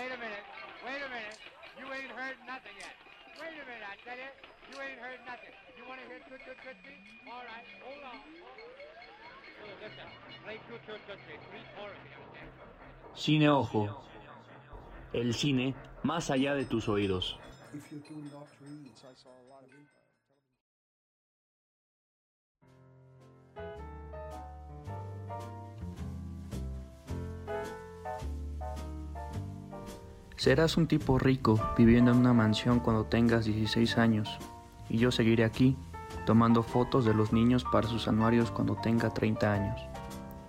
Wait a minute. Wait a minute. You ain't heard nothing yet. Wait a minute, I tell you. You ain't heard nothing. You want to hear Toot Toot Tootsie? All right, hold on. Listen. Play Toot Toot Tootsie. Three choruses, okay? Cine Ojo. El cine más allá de tus oídos. If Serás un tipo rico viviendo en una mansión cuando tengas 16 años, y yo seguiré aquí, tomando fotos de los niños para sus anuarios cuando tenga 30 años.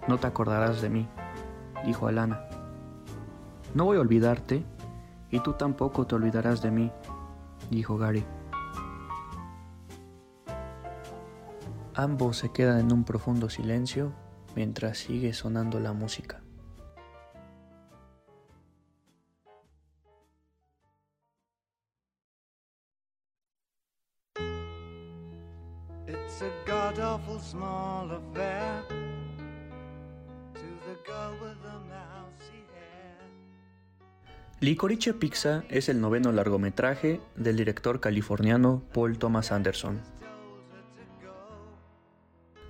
No te acordarás de mí, dijo Alana. No voy a olvidarte, y tú tampoco te olvidarás de mí, dijo Gary. Ambos se quedan en un profundo silencio mientras sigue sonando la música. It's a god awful small affair. Licorice Pizza es el noveno largometraje del director californiano Paul Thomas Anderson.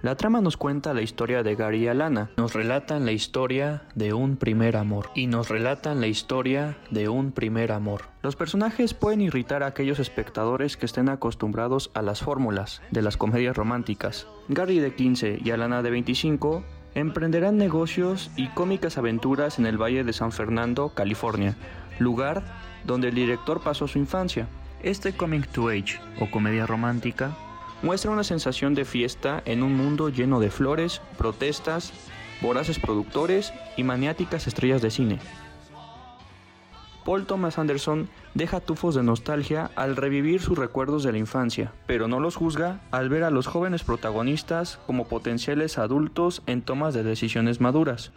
La trama nos cuenta la historia de Gary y Alana, nos relatan la historia de un primer amor y nos relatan la historia de un primer amor. Los personajes pueden irritar a aquellos espectadores que estén acostumbrados a las fórmulas de las comedias románticas. Gary de 15 y Alana de 25 emprenderán negocios y cómicas aventuras en el Valle de San Fernando, California, lugar donde el director pasó su infancia. Este Coming to Age o comedia romántica muestra una sensación de fiesta en un mundo lleno de flores, protestas, voraces productores y maniáticas estrellas de cine. Paul Thomas Anderson deja tufos de nostalgia al revivir sus recuerdos de la infancia, pero no los juzga al ver a los jóvenes protagonistas como potenciales adultos en tomas de decisiones maduras.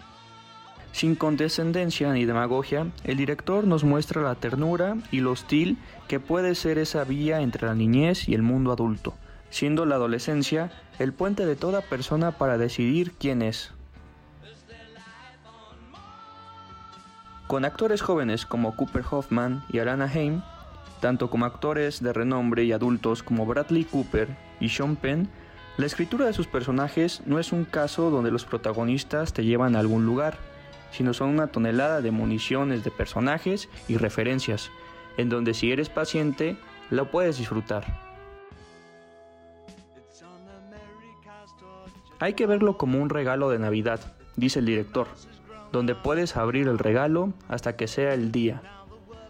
Sin condescendencia ni demagogia, el director nos muestra la ternura y lo hostil que puede ser esa vía entre la niñez y el mundo adulto, siendo la adolescencia el puente de toda persona para decidir quién es. Con actores jóvenes como Cooper Hoffman y Alana Haim, tanto como actores de renombre y adultos como Bradley Cooper y Sean Penn, la escritura de sus personajes no es un caso donde los protagonistas te llevan a algún lugar, sino son una tonelada de municiones de personajes y referencias, en donde si eres paciente, lo puedes disfrutar. Hay que verlo como un regalo de Navidad, dice el director, donde puedes abrir el regalo hasta que sea el día.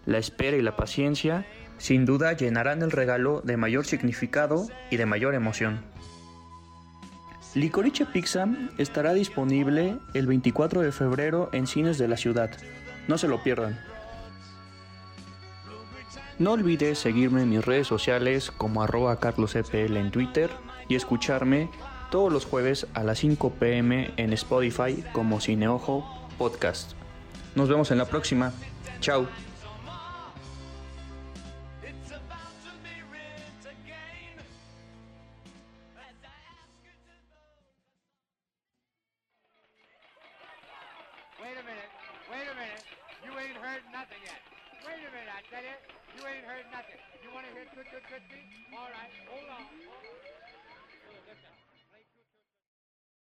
La espera y la paciencia sin duda llenarán el regalo de mayor significado y de mayor emoción. Licorice Pizza estará disponible el 24 de febrero en cines de la ciudad. No se lo pierdan. No olvides seguirme en mis redes sociales como arroba en Twitter y escucharme todos los jueves a las 5 pm en Spotify como Cineojo Podcast. Nos vemos en la próxima. Chao. You want to hear Toot Toot Tootsie? All right, hold on. Hold on.